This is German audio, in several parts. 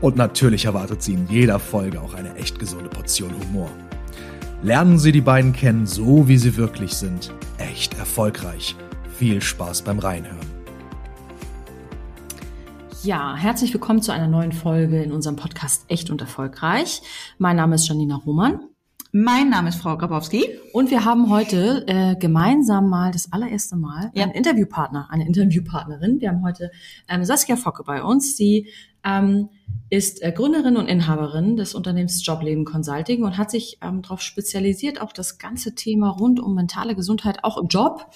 Und natürlich erwartet Sie in jeder Folge auch eine echt gesunde Portion Humor. Lernen Sie die beiden kennen, so wie sie wirklich sind. Echt erfolgreich. Viel Spaß beim Reinhören. Ja, herzlich willkommen zu einer neuen Folge in unserem Podcast Echt und Erfolgreich. Mein Name ist Janina Roman. Mein Name ist Frau Grabowski. Und wir haben heute äh, gemeinsam mal das allererste Mal ja. einen Interviewpartner, eine Interviewpartnerin. Wir haben heute ähm, Saskia Focke bei uns. Sie ähm, ist äh, Gründerin und Inhaberin des Unternehmens Jobleben Consulting und hat sich ähm, darauf spezialisiert, auch das ganze Thema rund um mentale Gesundheit auch im Job.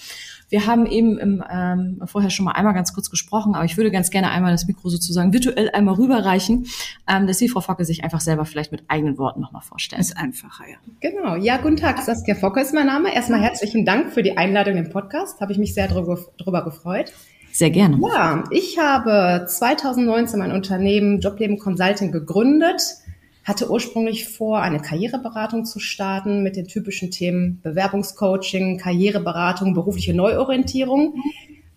Wir haben eben im, ähm, vorher schon mal einmal ganz kurz gesprochen, aber ich würde ganz gerne einmal das Mikro sozusagen virtuell einmal rüberreichen, ähm, dass Sie, Frau Focke, sich einfach selber vielleicht mit eigenen Worten nochmal vorstellen. Ist einfacher, ja. Genau. Ja, guten Tag. Saskia Focke ist mein Name. Erstmal herzlichen Dank für die Einladung im Podcast. Habe ich mich sehr drüber, drüber gefreut. Sehr gerne. Ja, ich habe 2019 mein Unternehmen Jobleben Consulting gegründet, hatte ursprünglich vor, eine Karriereberatung zu starten mit den typischen Themen Bewerbungscoaching, Karriereberatung, berufliche Neuorientierung,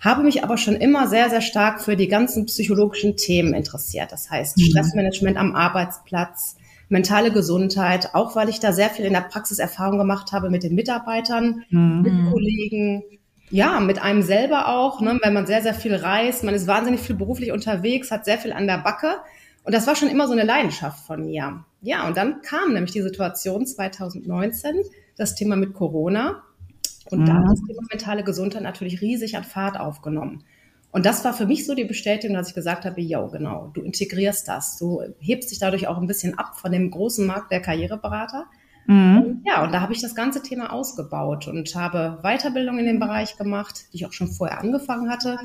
habe mich aber schon immer sehr, sehr stark für die ganzen psychologischen Themen interessiert. Das heißt mhm. Stressmanagement am Arbeitsplatz, mentale Gesundheit, auch weil ich da sehr viel in der Praxis Erfahrung gemacht habe mit den Mitarbeitern, mhm. mit Kollegen, ja, mit einem selber auch, ne, wenn man sehr, sehr viel reist, man ist wahnsinnig viel beruflich unterwegs, hat sehr viel an der Backe. Und das war schon immer so eine Leidenschaft von mir. Ja, und dann kam nämlich die Situation 2019, das Thema mit Corona. Und mhm. da hat das Thema mentale Gesundheit natürlich riesig an Fahrt aufgenommen. Und das war für mich so die Bestätigung, dass ich gesagt habe, ja, genau, du integrierst das. Du hebst dich dadurch auch ein bisschen ab von dem großen Markt der Karriereberater Mhm. Ja, und da habe ich das ganze Thema ausgebaut und habe Weiterbildung in dem Bereich gemacht, die ich auch schon vorher angefangen hatte.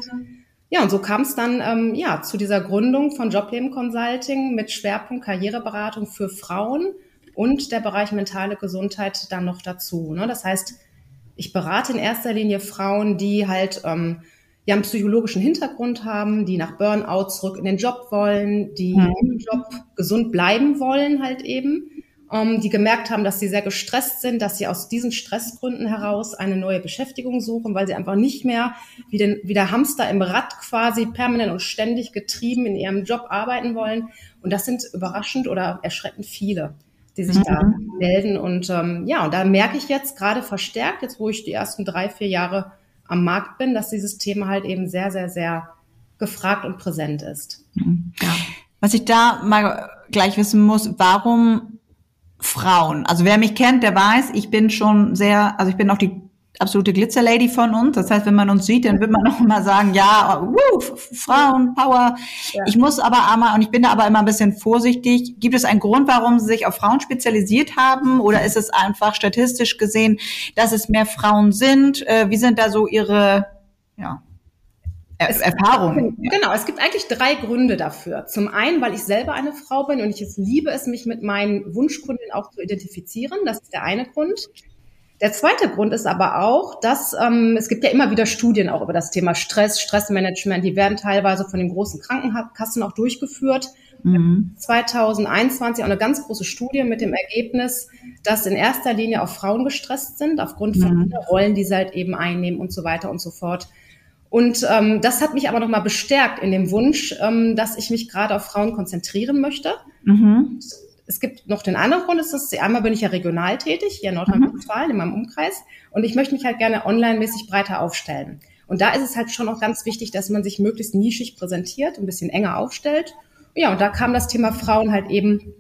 Ja, und so kam es dann ähm, ja zu dieser Gründung von Jobleben Consulting mit Schwerpunkt Karriereberatung für Frauen und der Bereich mentale Gesundheit dann noch dazu. Ne? Das heißt, ich berate in erster Linie Frauen, die halt ähm, ja einen psychologischen Hintergrund haben, die nach Burnout zurück in den Job wollen, die mhm. im Job gesund bleiben wollen halt eben ähm, die gemerkt haben, dass sie sehr gestresst sind, dass sie aus diesen Stressgründen heraus eine neue Beschäftigung suchen, weil sie einfach nicht mehr wie, den, wie der Hamster im Rad quasi permanent und ständig getrieben in ihrem Job arbeiten wollen. Und das sind überraschend oder erschreckend viele die sich mhm. da melden. Und ähm, ja, und da merke ich jetzt gerade verstärkt, jetzt wo ich die ersten drei, vier Jahre am Markt bin, dass dieses Thema halt eben sehr, sehr, sehr gefragt und präsent ist. Mhm. Ja. Was ich da mal gleich wissen muss, warum Frauen. Also wer mich kennt, der weiß, ich bin schon sehr, also ich bin auch die absolute Glitzerlady von uns. Das heißt, wenn man uns sieht, dann wird man auch immer sagen, ja, woo, Frauen, Power. Ja. Ich muss aber einmal, und ich bin da aber immer ein bisschen vorsichtig, gibt es einen Grund, warum sie sich auf Frauen spezialisiert haben? Oder ist es einfach statistisch gesehen, dass es mehr Frauen sind? Äh, wie sind da so ihre, ja, es, Erfahrung. Genau, es gibt eigentlich drei Gründe dafür. Zum einen, weil ich selber eine Frau bin und ich es liebe es, mich mit meinen Wunschkunden auch zu identifizieren. Das ist der eine Grund. Der zweite Grund ist aber auch, dass ähm, es gibt ja immer wieder Studien auch über das Thema Stress, Stressmanagement. Die werden teilweise von den großen Krankenkassen auch durchgeführt. Mhm. 2021 auch eine ganz große Studie mit dem Ergebnis, dass in erster Linie auch Frauen gestresst sind aufgrund von mhm. Rollen, die sie halt eben einnehmen und so weiter und so fort. Und ähm, das hat mich aber nochmal bestärkt in dem Wunsch, ähm, dass ich mich gerade auf Frauen konzentrieren möchte. Mhm. Es gibt noch den anderen Grund, ist das, einmal bin ich ja regional tätig, hier in Nordrhein-Westfalen, mhm. in meinem Umkreis. Und ich möchte mich halt gerne online-mäßig breiter aufstellen. Und da ist es halt schon auch ganz wichtig, dass man sich möglichst nischig präsentiert, ein bisschen enger aufstellt. Ja, und da kam das Thema Frauen halt eben,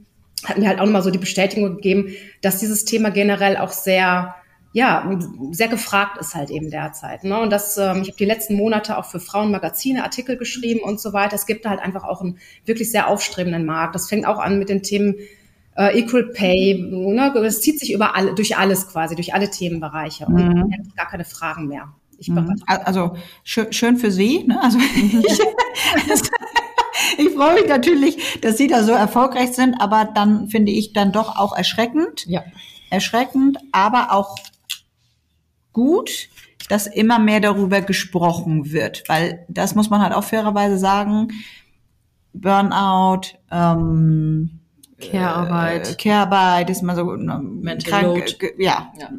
hat mir halt auch nochmal so die Bestätigung gegeben, dass dieses Thema generell auch sehr ja, sehr gefragt ist halt eben derzeit. Ne? Und das, ähm, ich habe die letzten Monate auch für Frauenmagazine Artikel geschrieben und so weiter. Es gibt halt einfach auch einen wirklich sehr aufstrebenden Markt. Das fängt auch an mit den Themen äh, Equal Pay. Ne? Das zieht sich über alle, durch alles quasi, durch alle Themenbereiche. Und mhm. ich habe gar keine Fragen mehr. Ich mhm. Also schön, schön für Sie. Ne? Also ich freue mich natürlich, dass Sie da so erfolgreich sind, aber dann finde ich dann doch auch erschreckend. Ja. Erschreckend, aber auch gut, dass immer mehr darüber gesprochen wird, weil das muss man halt auch fairerweise sagen. Burnout, ähm, Care-Arbeit. Äh, Care-Arbeit ist mal so ne, Mental Load. Ja. Ja.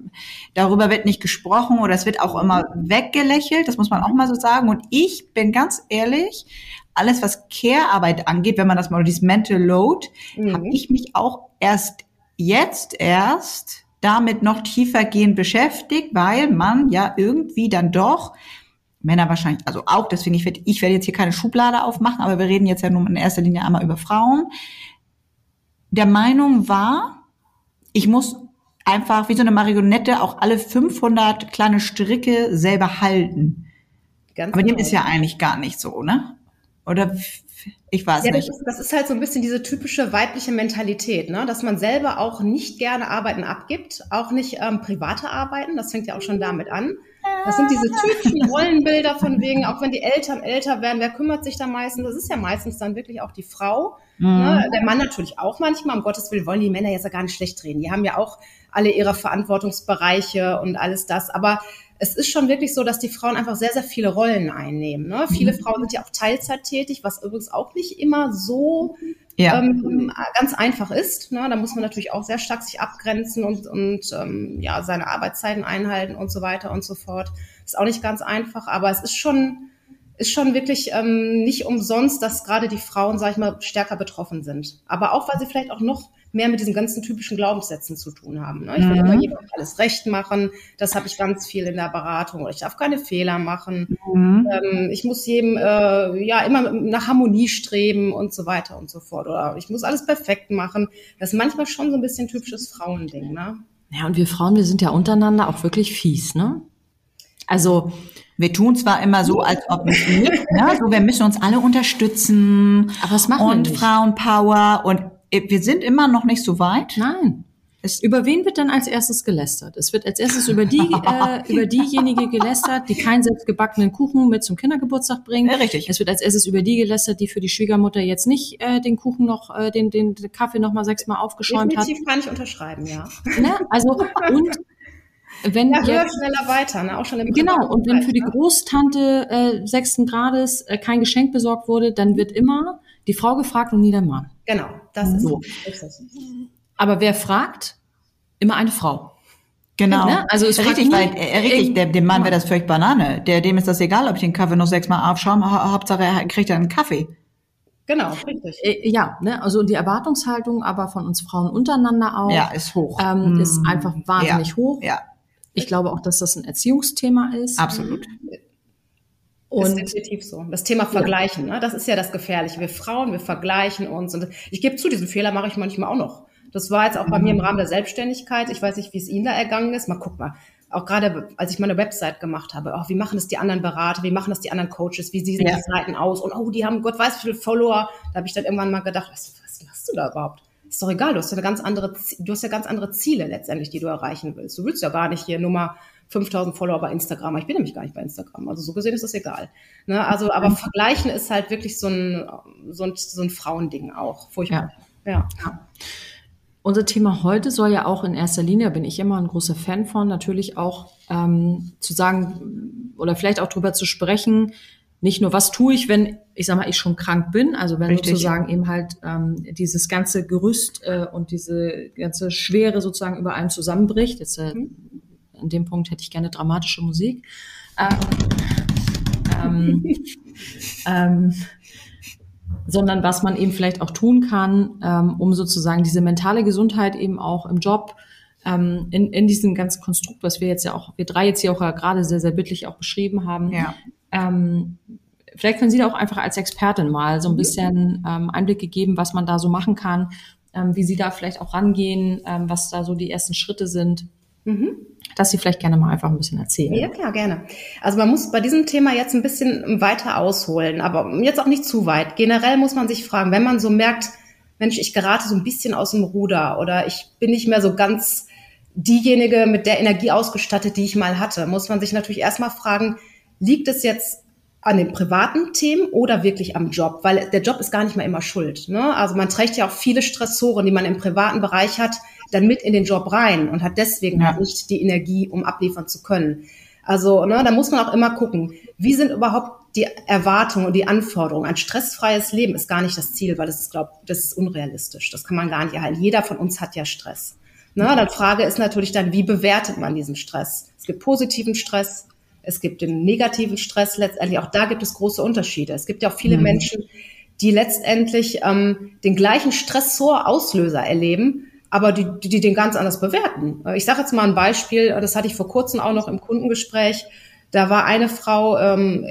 Darüber wird nicht gesprochen oder es wird auch immer weggelächelt, das muss man auch mal so sagen. Und ich bin ganz ehrlich, alles was Care-Arbeit angeht, wenn man das mal dieses Mental Load, Mhm. habe ich mich auch erst jetzt erst damit noch tiefergehend beschäftigt, weil man ja irgendwie dann doch Männer wahrscheinlich, also auch, deswegen, ich werde, ich werde jetzt hier keine Schublade aufmachen, aber wir reden jetzt ja nur in erster Linie einmal über Frauen, der Meinung war, ich muss einfach wie so eine Marionette auch alle 500 kleine Stricke selber halten. Ganz Aber dem genau. ist ja eigentlich gar nicht so, ne? Oder ich weiß Ja, das nicht. ist, das ist halt so ein bisschen diese typische weibliche Mentalität, ne? dass man selber auch nicht gerne Arbeiten abgibt, auch nicht ähm, private Arbeiten, das fängt ja auch schon damit an. Das sind diese typischen Rollenbilder von wegen, auch wenn die Eltern älter werden, wer kümmert sich da meistens? Das ist ja meistens dann wirklich auch die Frau. Ne? Der Mann natürlich auch manchmal, um Gottes Willen wollen die Männer jetzt ja gar nicht schlecht reden. Die haben ja auch alle ihre Verantwortungsbereiche und alles das. Aber es ist schon wirklich so, dass die Frauen einfach sehr, sehr viele Rollen einnehmen. Ne? Viele Frauen sind ja auch Teilzeit tätig, was übrigens auch nicht immer so Ja. ähm, ganz einfach ist. Ne? Da muss man natürlich auch sehr stark sich abgrenzen und, und ähm, ja, seine Arbeitszeiten einhalten und so weiter und so fort. Ist auch nicht ganz einfach, aber es ist schon, ist schon wirklich ähm, nicht umsonst, dass gerade die Frauen, sag ich mal, stärker betroffen sind. Aber auch, weil sie vielleicht auch noch mehr mit diesen ganzen typischen Glaubenssätzen zu tun haben. Ne? Ich will Mhm. immer jedem alles recht machen. Das habe ich ganz viel in der Beratung. Ich darf keine Fehler machen. Mhm. Ähm, ich muss jedem äh, ja immer nach Harmonie streben und so weiter und so fort. Oder ich muss alles perfekt machen. Das ist manchmal schon so ein bisschen typisches Frauending, ne? Ja, und wir Frauen, wir sind ja untereinander auch wirklich fies, ne? Also, Wir tun zwar immer so, als ob nicht, ne? so wir müssen uns alle unterstützen aber das machen wir und nicht. Frauenpower und wir sind immer noch nicht so weit. Nein. Es- über wen wird dann als erstes gelästert? Es wird als erstes über die, äh, über diejenige gelästert, die keinen selbstgebackenen Kuchen mit zum Kindergeburtstag bringt. Ja, richtig. Es wird als erstes über die gelästert, die für die Schwiegermutter jetzt nicht äh, den Kuchen noch, äh, den, den, den Kaffee noch mal sechsmal aufgeschäumt hat. Definitiv kann ich unterschreiben, ja. Ne? Also und wenn Ja, höher, jetzt schneller, weiter, ne? Auch schon im Genau, und wenn für die ne? Großtante äh, sechsten Grades äh, kein Geschenk besorgt wurde, dann wird immer die Frau gefragt und nie der Mann. Genau, das ist So. richtig. Aber wer fragt? Immer eine Frau. Genau. Ne? Also es richtig, weil äh, richtig, der, dem Mann wäre das völlig Banane. Der, dem ist das egal, ob ich den Kaffee noch sechsmal aufschaue, ha Hauptsache er kriegt einen Kaffee. Genau, richtig. Äh, ja, ne? also die Erwartungshaltung aber von uns Frauen untereinander auch Ja, ist hoch. ähm, ist einfach wahnsinnig ja. hoch. Ja, Ich glaube auch, dass das ein Erziehungsthema ist. absolut. Ist Und definitiv so. Das Thema Vergleichen, ne? das ist ja das Gefährliche. Wir Frauen, wir vergleichen uns. Und ich gebe zu, diesen Fehler mache ich manchmal auch noch. Das war jetzt auch bei mir im Rahmen der Selbstständigkeit. Ich weiß nicht, wie es Ihnen da ergangen ist. Mal guck mal. Auch gerade, als ich meine Website gemacht habe, auch wie machen das die anderen Berater, wie machen das die anderen Coaches, wie sehen Ja. die Seiten aus und oh, die haben Gott weiß wie viele Follower. Da habe ich dann irgendwann mal gedacht, was, was machst du da überhaupt? Ist doch egal, du hast ja eine ganz andere, du hast ja ganz andere Ziele letztendlich, die du erreichen willst. Du willst ja gar nicht hier Nummer 5000 Follower bei Instagram. Ich bin nämlich gar nicht bei Instagram. Also so gesehen ist das egal. Ne? Also, aber vergleichen ist halt wirklich so ein, so ein, so ein Frauending auch. Furchtbar. Ja. Unser Thema heute soll ja auch in erster Linie, bin ich immer ein großer Fan von, natürlich auch ähm, zu sagen oder vielleicht auch drüber zu sprechen, nicht nur, was tue ich, wenn, ich sag mal, ich schon krank bin, also wenn Richtig. sozusagen eben halt ähm, dieses ganze Gerüst äh, und diese ganze Schwere sozusagen über einem zusammenbricht. Jetzt, äh, An dem Punkt hätte ich gerne dramatische Musik. Ähm, ähm, ähm, sondern was man eben vielleicht auch tun kann, ähm, um sozusagen diese mentale Gesundheit eben auch im Job ähm, in, in diesem ganzen Konstrukt, was wir jetzt ja auch, wir drei jetzt hier auch ja gerade sehr, sehr bildlich auch beschrieben haben. Ja. Ähm, vielleicht können Sie da auch einfach als Expertin mal so ein bisschen ähm, Einblicke geben, was man da so machen kann, ähm, wie Sie da vielleicht auch rangehen, ähm, was da so die ersten Schritte sind, Mhm. dass Sie vielleicht gerne mal einfach ein bisschen erzählen. Ja, klar, gerne. Also man muss bei diesem Thema jetzt ein bisschen weiter ausholen, aber jetzt auch nicht zu weit. Generell muss man sich fragen, wenn man so merkt, Mensch, ich gerate so ein bisschen aus dem Ruder oder ich bin nicht mehr so ganz diejenige mit der Energie ausgestattet, die ich mal hatte, muss man sich natürlich erstmal fragen, liegt es jetzt an den privaten Themen oder wirklich am Job, weil der Job ist gar nicht mal immer schuld. Ne? Also man trägt ja auch viele Stressoren, die man im privaten Bereich hat, dann mit in den Job rein und hat deswegen ja. halt nicht die Energie, um abliefern zu können. Also ne, da muss man auch immer gucken, wie sind überhaupt die Erwartungen und die Anforderungen. Ein stressfreies Leben ist gar nicht das Ziel, weil das ist, glaube das ist unrealistisch. Das kann man gar nicht erhalten. Jeder von uns hat ja Stress. Ne, dann Frage ist natürlich dann, wie bewertet man diesen Stress? Es gibt positiven Stress, es gibt den negativen Stress letztendlich. Auch da gibt es große Unterschiede. Es gibt ja auch viele mhm. Menschen, die letztendlich ähm, den gleichen Stressor-Auslöser erleben, aber die, die, die den ganz anders bewerten. Ich sage jetzt mal ein Beispiel, das hatte ich vor kurzem auch noch im Kundengespräch. Da war eine Frau ähm,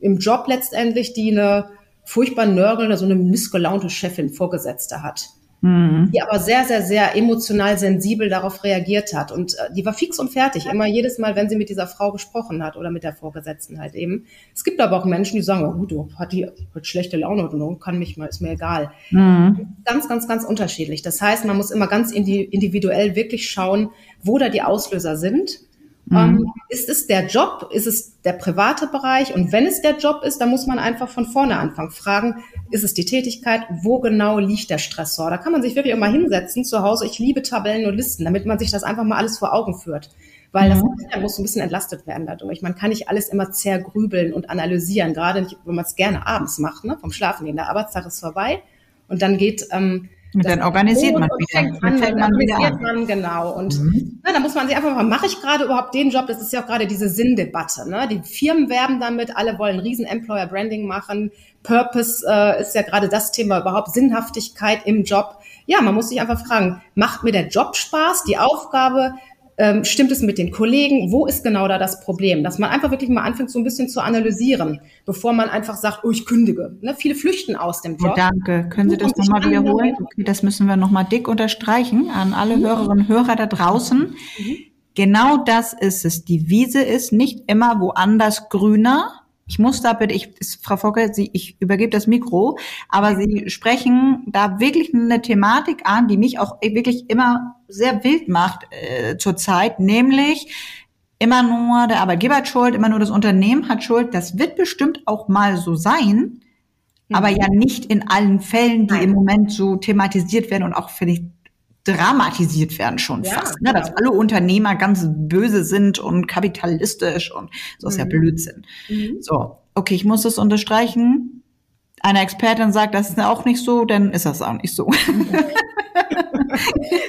im Job letztendlich, die eine furchtbar nörgelnde, so eine missgelaunte Chefin Vorgesetzte hat mhm. die aber sehr, sehr, sehr emotional sensibel darauf reagiert hat. Und äh, die war fix und fertig, immer jedes Mal, wenn sie mit dieser Frau gesprochen hat oder mit der Vorgesetzten halt eben. Es gibt aber auch Menschen, die sagen, oh, gut, du hat die hat schlechte Laune oder kann mich mal, ist mir egal. Mhm. Ganz, ganz, ganz unterschiedlich. Das heißt, man muss immer ganz individuell wirklich schauen, wo da die Auslöser sind Mhm. Ähm, ist es der Job? Ist es der private Bereich? Und wenn es der Job ist, dann muss man einfach von vorne anfangen. Fragen, ist es die Tätigkeit? Wo genau liegt der Stressor? Da kann man sich wirklich auch mal hinsetzen zu Hause. Ich liebe Tabellen und Listen, damit man sich das einfach mal alles vor Augen führt. Weil mhm. das muss ein bisschen entlastet werden dadurch. Man kann nicht alles immer zergrübeln und analysieren, gerade nicht, wenn man es gerne abends macht, ne? vom Schlafen gehen. Der Arbeitstag ist vorbei und dann geht ähm, und dann organisiert man wieder. Fängt an, dann man organisiert man, genau. Und mhm. na, da muss man sich einfach mal, mache ich gerade überhaupt den Job? Das ist ja auch gerade diese Sinndebatte. Ne? Die Firmen werben damit, alle wollen riesen Employer Branding machen. Purpose äh, ist ja gerade das Thema überhaupt, Sinnhaftigkeit im Job. Ja, man muss sich einfach fragen, macht mir der Job Spaß, die Aufgabe, ähm, stimmt es mit den Kollegen? Wo ist genau da das Problem? Dass man einfach wirklich mal anfängt, so ein bisschen zu analysieren, bevor man einfach sagt, oh, ich kündige. Ne? Viele flüchten aus dem Job. Oh, danke. Können Sie das nochmal wiederholen? Okay, das müssen wir nochmal dick unterstreichen an alle mhm. Hörerinnen und Hörer da draußen. Mhm. Genau das ist es. Die Wiese ist nicht immer woanders grüner, ich muss da bitte, ich, Frau Focke, Sie, ich übergebe das Mikro, aber Sie sprechen da wirklich eine Thematik an, die mich auch wirklich immer sehr wild macht äh, zurzeit, nämlich immer nur der Arbeitgeber hat Schuld, immer nur das Unternehmen hat Schuld. Das wird bestimmt auch mal so sein, aber ja nicht in allen Fällen, die Nein. im Moment so thematisiert werden und auch, finde ich, dramatisiert werden schon ja, fast, ne? dass alle Unternehmer ganz böse sind und kapitalistisch und so ist mhm. ja Blödsinn. Mhm. So, okay, ich muss das unterstreichen. Eine Expertin sagt, das ist auch nicht so, dann ist das auch nicht so.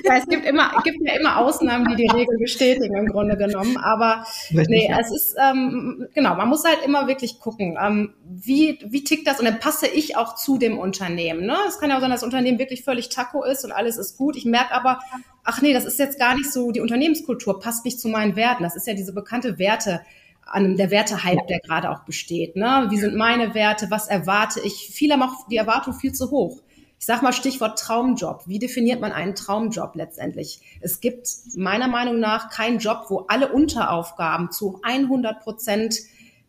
ja, es gibt immer, gibt ja immer Ausnahmen, die die Regel bestätigen im Grunde genommen. Aber Richtig, nee, ja. es ist ähm, genau, man muss halt immer wirklich gucken, ähm, wie wie tickt das und dann passe ich auch zu dem Unternehmen. Ne? Es kann ja auch sein, dass das Unternehmen wirklich völlig Taco ist und alles ist gut. Ich merke aber, ach nee, das ist jetzt gar nicht so. Die Unternehmenskultur passt nicht zu meinen Werten. Das ist ja diese bekannte Werte an der Wertehype, der gerade auch besteht. Ne? Wie sind meine Werte? Was erwarte ich? Viele haben auch die Erwartung viel zu hoch. Ich sag mal Stichwort Traumjob. Wie definiert man einen Traumjob letztendlich? Es gibt meiner Meinung nach keinen Job, wo alle Unteraufgaben zu 100 Prozent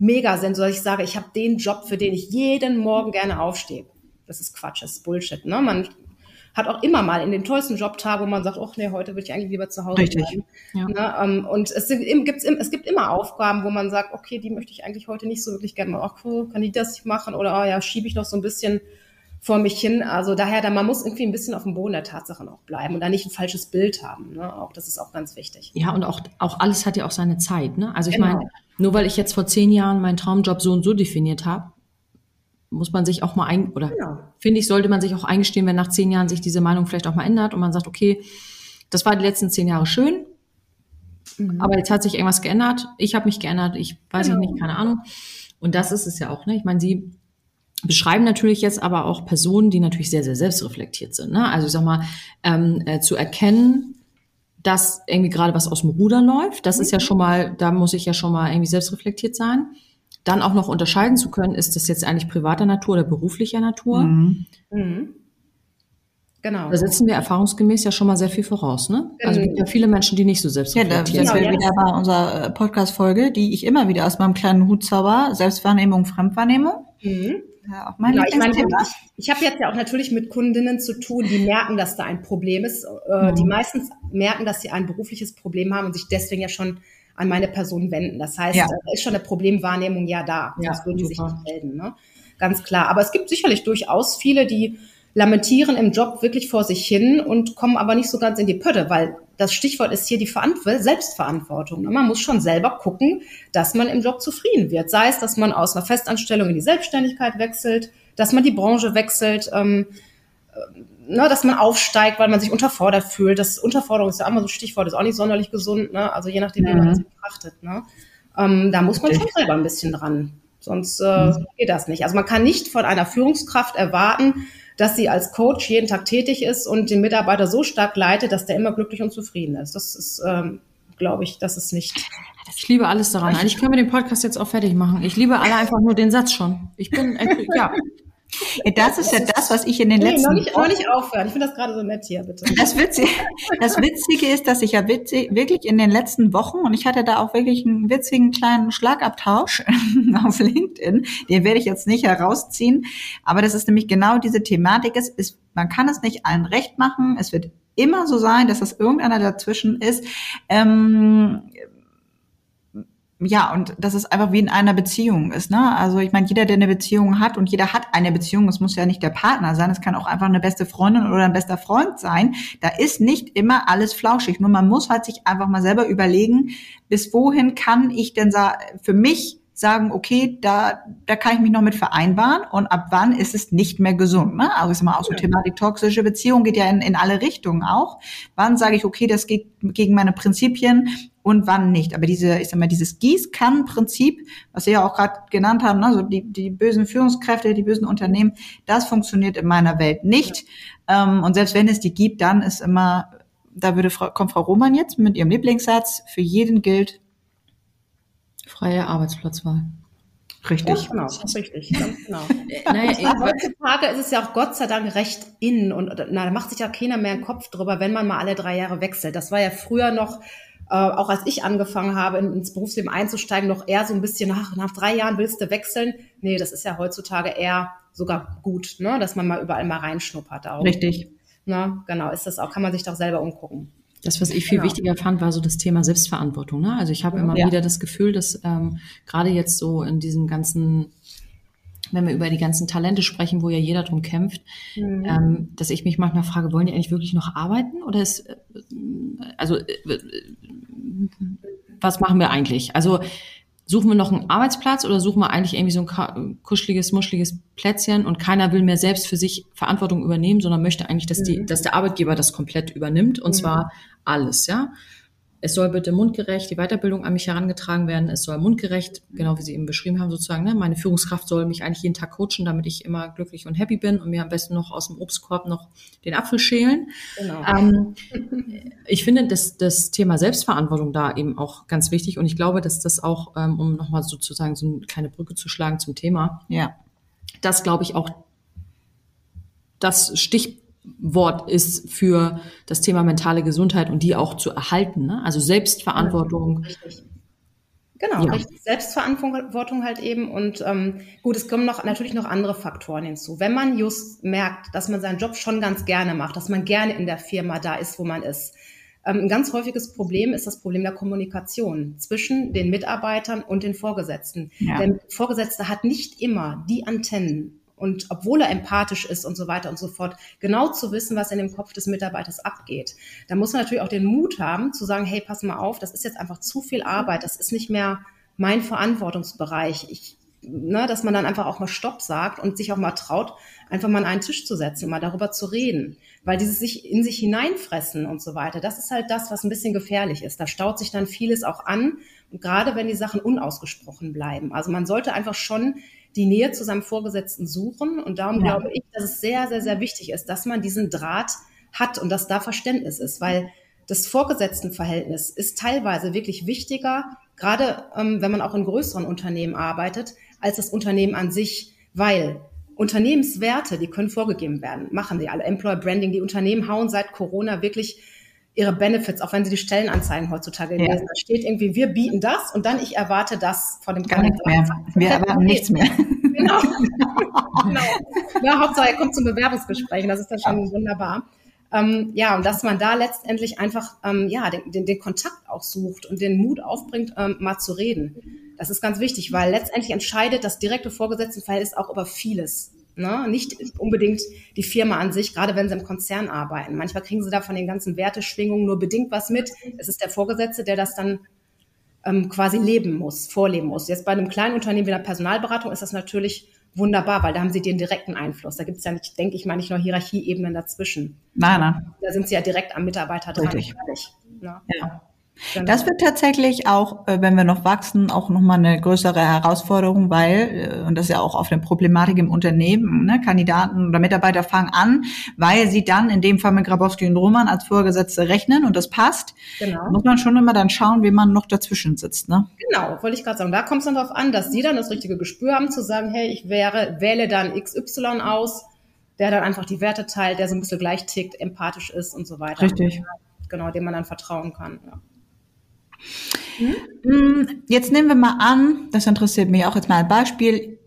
mega sind, so dass ich sage, ich habe den Job, für den ich jeden Morgen gerne aufstehe. Das ist Quatsch, das ist Bullshit. Ne? Man hat auch immer mal in den tollsten Jobtag, wo man sagt, ach nee, heute würde ich eigentlich lieber zu Hause Richtig. bleiben. Ja. Ne? Ähm, und es, gibt, es gibt immer Aufgaben, wo man sagt, okay, die möchte ich eigentlich heute nicht so wirklich gerne machen. Ach, kann ich das machen? Oder oh, ja, schiebe ich noch so ein bisschen vor mich hin. Also daher, da, man muss irgendwie ein bisschen auf dem Boden der Tatsachen auch bleiben und da nicht ein falsches Bild haben. Ne? Auch das ist auch ganz wichtig. Ja, und auch, auch alles hat ja auch seine Zeit. Ne? Also ich genau. meine, nur weil ich jetzt vor zehn Jahren meinen Traumjob so und so definiert habe, muss man sich auch mal ein, oder genau. finde ich, sollte man sich auch eingestehen, wenn nach zehn Jahren sich diese Meinung vielleicht auch mal ändert und man sagt, okay, das war die letzten zehn Jahre schön, mhm. aber jetzt hat sich irgendwas geändert. Ich habe mich geändert, ich weiß genau. nicht, keine Ahnung. Und das ist es ja auch. Ne? Ich meine, sie beschreiben natürlich jetzt aber auch Personen, die natürlich sehr, sehr selbstreflektiert sind. Ne? Also ich sag mal, ähm, äh, zu erkennen, dass irgendwie gerade was aus dem Ruder läuft, das ist ja schon mal, da muss ich ja schon mal irgendwie selbstreflektiert sein. Dann auch noch unterscheiden zu können, ist das jetzt eigentlich privater Natur oder beruflicher Natur. Mhm. Mhm. Genau. Da setzen wir erfahrungsgemäß ja schon mal sehr viel voraus, ne? Also es gibt ja viele Menschen, die nicht so selbstreflektiert sind. Ja, das wäre wieder bei unserer äh, Podcast-Folge, die ich immer wieder aus meinem kleinen Hut zauber, Selbstwahrnehmung, Fremdwahrnehmung. Mhm ja auch mein genau, ich meine, ich, ich habe jetzt ja auch natürlich mit Kundinnen zu tun, die merken, dass da ein Problem ist. Äh, mhm. Die meistens merken, dass sie ein berufliches Problem haben und sich deswegen ja schon an meine Person wenden. Das heißt, ja. da ist schon eine Problemwahrnehmung ja da. Ja, sonst würden die sich nicht melden. Ne? Ganz klar. Aber es gibt sicherlich durchaus viele, die lamentieren im Job wirklich vor sich hin und kommen aber nicht so ganz in die Pötte, weil das Stichwort ist hier die Selbstverantwortung. Man muss schon selber gucken, dass man im Job zufrieden wird. Sei es, dass man aus einer Festanstellung in die Selbstständigkeit wechselt, dass man die Branche wechselt, ähm, äh, ne, dass man aufsteigt, weil man sich unterfordert fühlt. Das Unterforderung ist ja immer so ein Stichwort, ist auch nicht sonderlich gesund, ne? also je nachdem, wie man das mhm. betrachtet. Ne? Ähm, da muss man schon selber ein bisschen dran, sonst äh, mhm. geht das nicht. Also man kann nicht von einer Führungskraft erwarten, dass sie als Coach jeden Tag tätig ist und den Mitarbeiter so stark leitet, dass der immer glücklich und zufrieden ist. Das ist, ähm, glaube ich, das ist nicht. Ich liebe alles daran. Eigentlich können wir den Podcast jetzt auch fertig machen. Ich liebe alle einfach nur den Satz schon. Ich bin, ja, das ist ja das, was ich in den nee, letzten noch nicht, noch nicht aufhören. Ich finde das gerade so nett hier, bitte. Das Witzige, das Witzige ist, dass ich ja witzig, wirklich in den letzten Wochen, und ich hatte da auch wirklich einen witzigen kleinen Schlagabtausch auf LinkedIn, den werde ich jetzt nicht herausziehen, aber das ist nämlich genau diese Thematik. Es ist, man kann es nicht allen recht machen. Es wird immer so sein, dass das irgendeiner dazwischen ist. Ähm, ja, und dass es einfach wie in einer Beziehung ist. Ne? Also ich meine, jeder, der eine Beziehung hat und jeder hat eine Beziehung, es muss ja nicht der Partner sein, es kann auch einfach eine beste Freundin oder ein bester Freund sein. Da ist nicht immer alles flauschig. Nur man muss halt sich einfach mal selber überlegen, bis wohin kann ich denn für mich sagen, okay, da, da kann ich mich noch mit vereinbaren und ab wann ist es nicht mehr gesund. Ne? Also ist immer auch so Thematik toxische Beziehung geht ja in, in alle Richtungen auch. Wann sage ich, okay, das geht gegen meine Prinzipien und wann nicht. Aber diese, ich sag mal, dieses Gießkannenprinzip, was Sie ja auch gerade genannt haben, ne, so die, die bösen Führungskräfte, die bösen Unternehmen, das funktioniert in meiner Welt nicht. Ja. Ähm, und selbst wenn es die gibt, dann ist immer, da würde Frau, kommt Frau Roman jetzt mit ihrem Lieblingssatz, für jeden gilt freie Arbeitsplatzwahl. Richtig. Ja, genau, richtig, ganz genau. naja, heutzutage ist es ja auch Gott sei Dank recht in und na, da macht sich ja keiner mehr einen Kopf drüber, wenn man mal alle drei Jahre wechselt. Das war ja früher noch äh, auch als ich angefangen habe, ins Berufsleben einzusteigen, noch eher so ein bisschen, ach, nach drei Jahren willst du wechseln. Nee, das ist ja heutzutage eher sogar gut, ne? dass man mal überall mal reinschnuppert auch. Richtig. Na, genau, ist das auch, kann man sich doch selber umgucken. Das, was ich viel genau. wichtiger fand, war so das Thema Selbstverantwortung. Ne? Also ich habe immer ja. wieder das Gefühl, dass ähm, gerade jetzt so in diesem ganzen wenn wir über die ganzen Talente sprechen, wo ja jeder drum kämpft, mhm. ähm, dass ich mich manchmal frage, wollen die eigentlich wirklich noch arbeiten oder ist, äh, also äh, was machen wir eigentlich? Also suchen wir noch einen Arbeitsplatz oder suchen wir eigentlich irgendwie so ein kuscheliges, muscheliges Plätzchen und keiner will mehr selbst für sich Verantwortung übernehmen, sondern möchte eigentlich, dass die, mhm. dass der Arbeitgeber das komplett übernimmt und mhm. zwar alles, ja es soll bitte mundgerecht die Weiterbildung an mich herangetragen werden. Es soll mundgerecht, genau wie Sie eben beschrieben haben, sozusagen, ne, meine Führungskraft soll mich eigentlich jeden Tag coachen, damit ich immer glücklich und happy bin und mir am besten noch aus dem Obstkorb noch den Apfel schälen. Genau. Ähm, ich finde das, das Thema Selbstverantwortung da eben auch ganz wichtig und ich glaube, dass das auch, ähm, um nochmal sozusagen so eine kleine Brücke zu schlagen zum Thema, ja, das glaube ich auch das Stich, Wort ist für das Thema mentale Gesundheit und die auch zu erhalten. Ne? Also Selbstverantwortung. Richtig. Genau, ja. richtig. Selbstverantwortung halt eben. Und ähm, gut, es kommen noch natürlich noch andere Faktoren hinzu. Wenn man just merkt, dass man seinen Job schon ganz gerne macht, dass man gerne in der Firma da ist, wo man ist. Ähm, ein ganz häufiges Problem ist das Problem der Kommunikation zwischen den Mitarbeitern und den Vorgesetzten. Ja. Der Vorgesetzte hat nicht immer die Antennen und obwohl er empathisch ist und so weiter und so fort, genau zu wissen, was in dem Kopf des Mitarbeiters abgeht. Da muss man natürlich auch den Mut haben, zu sagen, hey, pass mal auf, das ist jetzt einfach zu viel Arbeit, das ist nicht mehr mein Verantwortungsbereich. Ich, ne, dass man dann einfach auch mal Stopp sagt und sich auch mal traut, einfach mal an einen Tisch zu setzen mal darüber zu reden. Weil dieses sich in sich hineinfressen und so weiter, das ist halt das, was ein bisschen gefährlich ist. Da staut sich dann vieles auch an, gerade wenn die Sachen unausgesprochen bleiben. Also man sollte einfach schon die Nähe zu seinem Vorgesetzten suchen. Und darum ja. glaube ich, dass es sehr, sehr, sehr wichtig ist, dass man diesen Draht hat und dass da Verständnis ist, weil das Vorgesetztenverhältnis ist teilweise wirklich wichtiger, gerade ähm, wenn man auch in größeren Unternehmen arbeitet, als das Unternehmen an sich, weil Unternehmenswerte, die können vorgegeben werden, machen die alle. Employer Branding, die Unternehmen hauen seit Corona wirklich ihre Benefits, auch wenn sie die Stellenanzeigen heutzutage ja. lesen. Da steht irgendwie, wir bieten das und dann ich erwarte das von dem Gar nichts mehr. Wir erwarten nichts mehr. Genau. genau. Ja, Hauptsache er kommt zum Bewerbungsgespräch, das ist dann schon wunderbar. Ähm, ja, und dass man da letztendlich einfach ähm, ja den, den, den Kontakt auch sucht und den Mut aufbringt, ähm, mal zu reden. Das ist ganz wichtig, weil letztendlich entscheidet das direkte Vorgesetztenverhältnis auch über vieles. Ne? Nicht unbedingt die Firma an sich, gerade wenn sie im Konzern arbeiten. Manchmal kriegen sie da von den ganzen Werteschwingungen nur bedingt was mit. Es ist der Vorgesetzte, der das dann ähm, quasi leben muss, vorleben muss. Jetzt bei einem kleinen Unternehmen wie der Personalberatung ist das natürlich wunderbar, weil da haben sie den direkten Einfluss. Da gibt es ja nicht, denke ich mal, nicht nur Hierarchieebenen dazwischen. Nein, nein. Da sind sie ja direkt am Mitarbeiter dran. Richtig. Ne? Ja. Genau. Das wird tatsächlich auch, äh, wenn wir noch wachsen, auch nochmal eine größere Herausforderung, weil, äh, und das ist ja auch auf eine Problematik im Unternehmen, ne, Kandidaten oder Mitarbeiter fangen an, weil sie dann in dem Fall mit Grabowski und Roman als Vorgesetzte rechnen und das passt. Genau. muss man schon immer dann schauen, wie man noch dazwischen sitzt. Ne? Genau, wollte ich gerade sagen. Da kommt es dann darauf an, dass sie dann das richtige Gespür haben, zu sagen, hey, ich wäre, wähle dann XY aus, der dann einfach die Werte teilt, der so ein bisschen gleich tickt, empathisch ist und so weiter. Richtig. Genau, dem man dann vertrauen kann. Ja. Hm? Jetzt nehmen wir mal an, das interessiert mich auch jetzt mal ein Beispiel.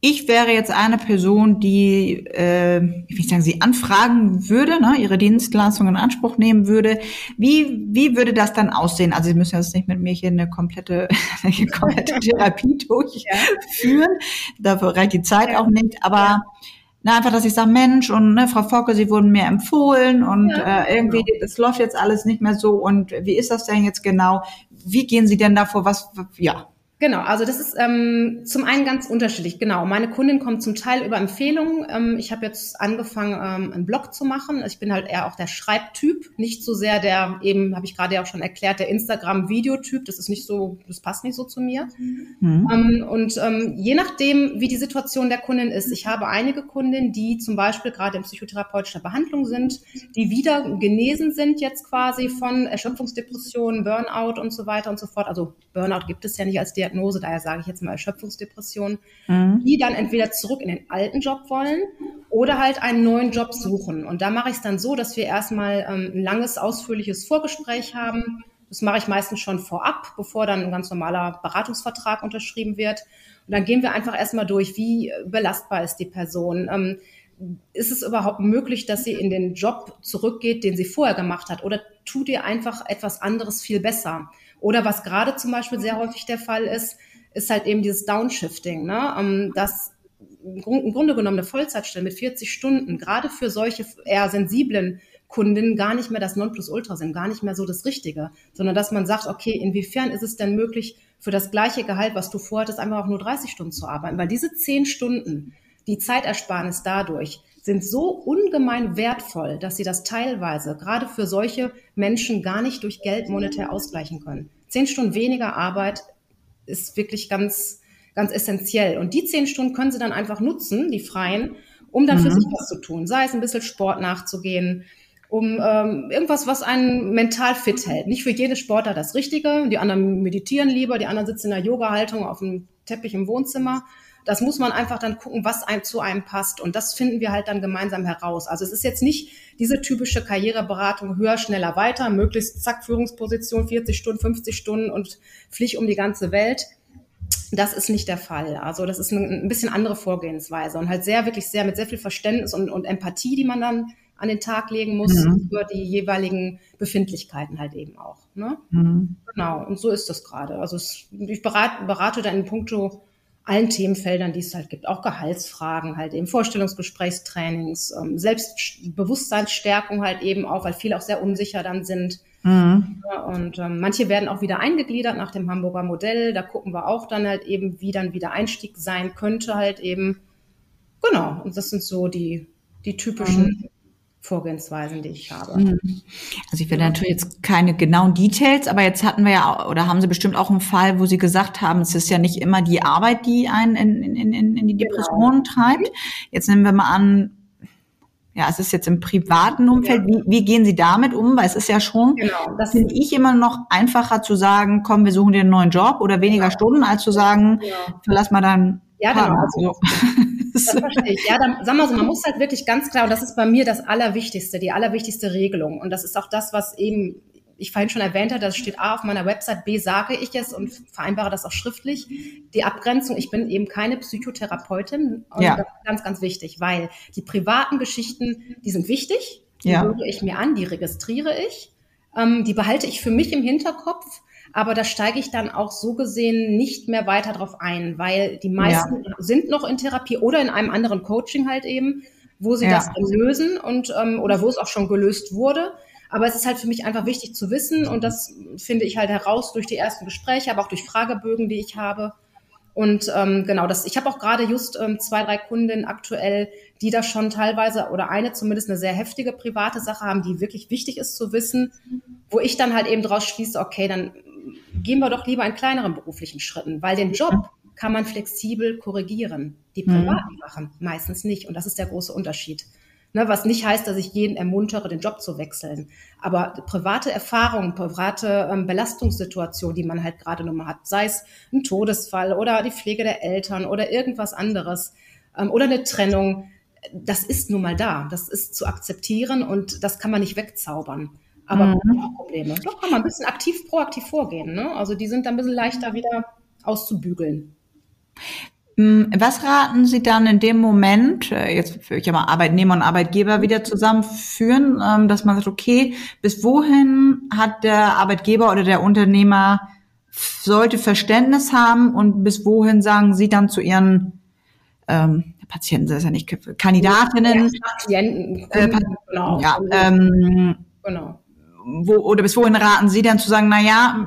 Ich wäre jetzt eine Person, die, äh, ich will sagen, Sie anfragen würde, ne, Ihre Dienstleistungen in Anspruch nehmen würde. Wie, wie würde das dann aussehen? Also Sie müssen jetzt nicht mit mir hier eine komplette, eine komplette Therapie durchführen. Dafür reicht die Zeit auch nicht. Aber ja na, einfach, dass ich sage, Mensch, und ne, Frau Focke, Sie wurden mir empfohlen und ja, äh, irgendwie, genau. das läuft jetzt alles nicht mehr so. Und wie ist das denn jetzt genau? Wie gehen Sie denn davor? Was, ja. Genau, also das ist ähm, zum einen ganz unterschiedlich. Genau, meine Kundin kommt zum Teil über Empfehlungen. Ähm, ich habe jetzt angefangen, ähm, einen Blog zu machen. Ich bin halt eher auch der Schreibtyp, nicht so sehr der, eben habe ich gerade ja auch schon erklärt, der Instagram-Videotyp. Das ist nicht so, das passt nicht so zu mir. Mhm. Ähm, und ähm, je nachdem, wie die Situation der Kundin ist, ich habe einige Kundinnen, die zum Beispiel gerade in psychotherapeutischer Behandlung sind, die wieder genesen sind jetzt quasi von Erschöpfungsdepressionen, Burnout und so weiter und so fort. Also Burnout gibt es ja nicht als Diagnose Diagnose, daher sage ich jetzt mal Erschöpfungsdepression, mhm. die dann entweder zurück in den alten Job wollen oder halt einen neuen Job suchen. Und da mache ich es dann so, dass wir erstmal ähm, ein langes, ausführliches Vorgespräch haben. Das mache ich meistens schon vorab, bevor dann ein ganz normaler Beratungsvertrag unterschrieben wird. Und dann gehen wir einfach erstmal durch, wie belastbar ist die Person. Ähm, ist es überhaupt möglich, dass sie in den Job zurückgeht, den sie vorher gemacht hat? Oder tut ihr einfach etwas anderes viel besser? Oder was gerade zum Beispiel sehr häufig der Fall ist, ist halt eben dieses Downshifting, ne? Ähm, dass im Grunde genommen eine Vollzeitstelle mit 40 Stunden gerade für solche eher sensiblen Kundinnen gar nicht mehr das Nonplusultra sind, gar nicht mehr so das Richtige, sondern dass man sagt, okay, inwiefern ist es denn möglich, für das gleiche Gehalt, was du vorhattest, einfach auch nur 30 Stunden zu arbeiten? Weil diese 10 Stunden, die Zeitersparnis dadurch, sind so ungemein wertvoll, dass sie das teilweise gerade für solche Menschen gar nicht durch Geld monetär ausgleichen können. Zehn Stunden weniger Arbeit ist wirklich ganz, ganz essentiell. Und die zehn Stunden können sie dann einfach nutzen, die freien, um dann mhm. für sich was zu tun. Sei es ein bisschen Sport nachzugehen, um ähm, irgendwas, was einen mental fit hält. Nicht für jede Sportler das Richtige. Die anderen meditieren lieber, die anderen sitzen in der Yoga-Haltung auf dem Teppich im Wohnzimmer. Das muss man einfach dann gucken, was einem zu einem passt. Und das finden wir halt dann gemeinsam heraus. Also es ist jetzt nicht diese typische Karriereberatung höher, schneller, weiter, möglichst zack, Führungsposition, 40 Stunden, 50 Stunden und flieg um die ganze Welt. Das ist nicht der Fall. Also das ist ein bisschen andere Vorgehensweise und halt sehr, wirklich sehr mit sehr viel Verständnis und, und Empathie, die man dann an den Tag legen muss mhm. für die jeweiligen Befindlichkeiten halt eben auch. Ne? Mhm. Genau, und so ist das gerade. Also es, ich berate, berate da in puncto allen Themenfeldern, die es halt gibt, auch Gehaltsfragen, halt eben Vorstellungsgesprächstrainings, ähm, Selbstbewusstseinsstärkung halt eben auch, weil viele auch sehr unsicher dann sind. Mhm. Und ähm, manche werden auch wieder eingegliedert nach dem Hamburger Modell. Da gucken wir auch dann halt eben, wie dann wieder Einstieg sein könnte halt eben. Genau, und das sind so die, die typischen mhm. Vorgehensweisen, die ich habe. Mhm. Also ich werde natürlich jetzt keine genauen Details, aber jetzt hatten wir ja, oder haben Sie bestimmt auch einen Fall, wo Sie gesagt haben, es ist ja nicht immer die Arbeit, die einen in, in, in, in die genau. Depressionen genau. treibt. Jetzt nehmen wir mal an, ja, es ist jetzt im privaten Umfeld. Ja. Wie, wie gehen Sie damit um? Weil es ist ja schon, genau, das finde ich immer noch einfacher zu sagen, komm, wir suchen dir einen neuen Job oder weniger genau. Stunden, als zu sagen, ja. verlass mal dein ja, genau. Also, das verstehe ich. Ja, dann sagen wir so, man muss halt wirklich ganz klar, und das ist bei mir das Allerwichtigste, die allerwichtigste Regelung. Und das ist auch das, was eben ich vorhin schon erwähnt habe, das steht A auf meiner Website, B sage ich es und vereinbare das auch schriftlich. Die Abgrenzung, ich bin eben keine Psychotherapeutin. Und ja. das ist ganz, ganz wichtig, weil die privaten Geschichten, die sind wichtig. Die ja. höre ich mir an, die registriere ich. Ähm, die behalte ich für mich im Hinterkopf. Aber da steige ich dann auch so gesehen nicht mehr weiter drauf ein, weil die meisten ja. sind noch in Therapie oder in einem anderen Coaching halt eben, wo sie ja. das lösen und ähm, oder wo es auch schon gelöst wurde. Aber es ist halt für mich einfach wichtig zu wissen und das finde ich halt heraus durch die ersten Gespräche, aber auch durch Fragebögen, die ich habe. Und ähm, genau, das, ich habe auch gerade just ähm, zwei, drei Kundinnen aktuell, die da schon teilweise oder eine zumindest eine sehr heftige private Sache haben, die wirklich wichtig ist zu wissen, wo ich dann halt eben draus schließe, okay, dann gehen wir doch lieber in kleineren beruflichen Schritten, weil den Job kann man flexibel korrigieren. Die privaten mhm. Sachen meistens nicht. Und das ist der große Unterschied. Ne, was nicht heißt, dass ich jeden ermuntere, den Job zu wechseln. Aber private Erfahrungen, private ähm, Belastungssituationen, die man halt gerade nur mal hat, sei es ein Todesfall oder die Pflege der Eltern oder irgendwas anderes ähm, oder eine Trennung, das ist nun mal da. Das ist zu akzeptieren und das kann man nicht wegzaubern. Aber mhm. Probleme. Doch kann man ein bisschen aktiv, proaktiv vorgehen. Ne? Also die sind dann ein bisschen leichter wieder auszubügeln. Hm, was raten Sie dann in dem Moment, äh, jetzt ich mal Arbeitnehmer und Arbeitgeber wieder zusammenführen, ähm, dass man sagt, okay, bis wohin hat der Arbeitgeber oder der Unternehmer sollte Verständnis haben und bis wohin sagen Sie dann zu Ihren ähm, Patienten, das ist ja nicht Kandidatinnen, ja, Patienten, äh, genau. Ja, ähm, genau wo, oder bis wohin raten Sie denn zu sagen, na ja,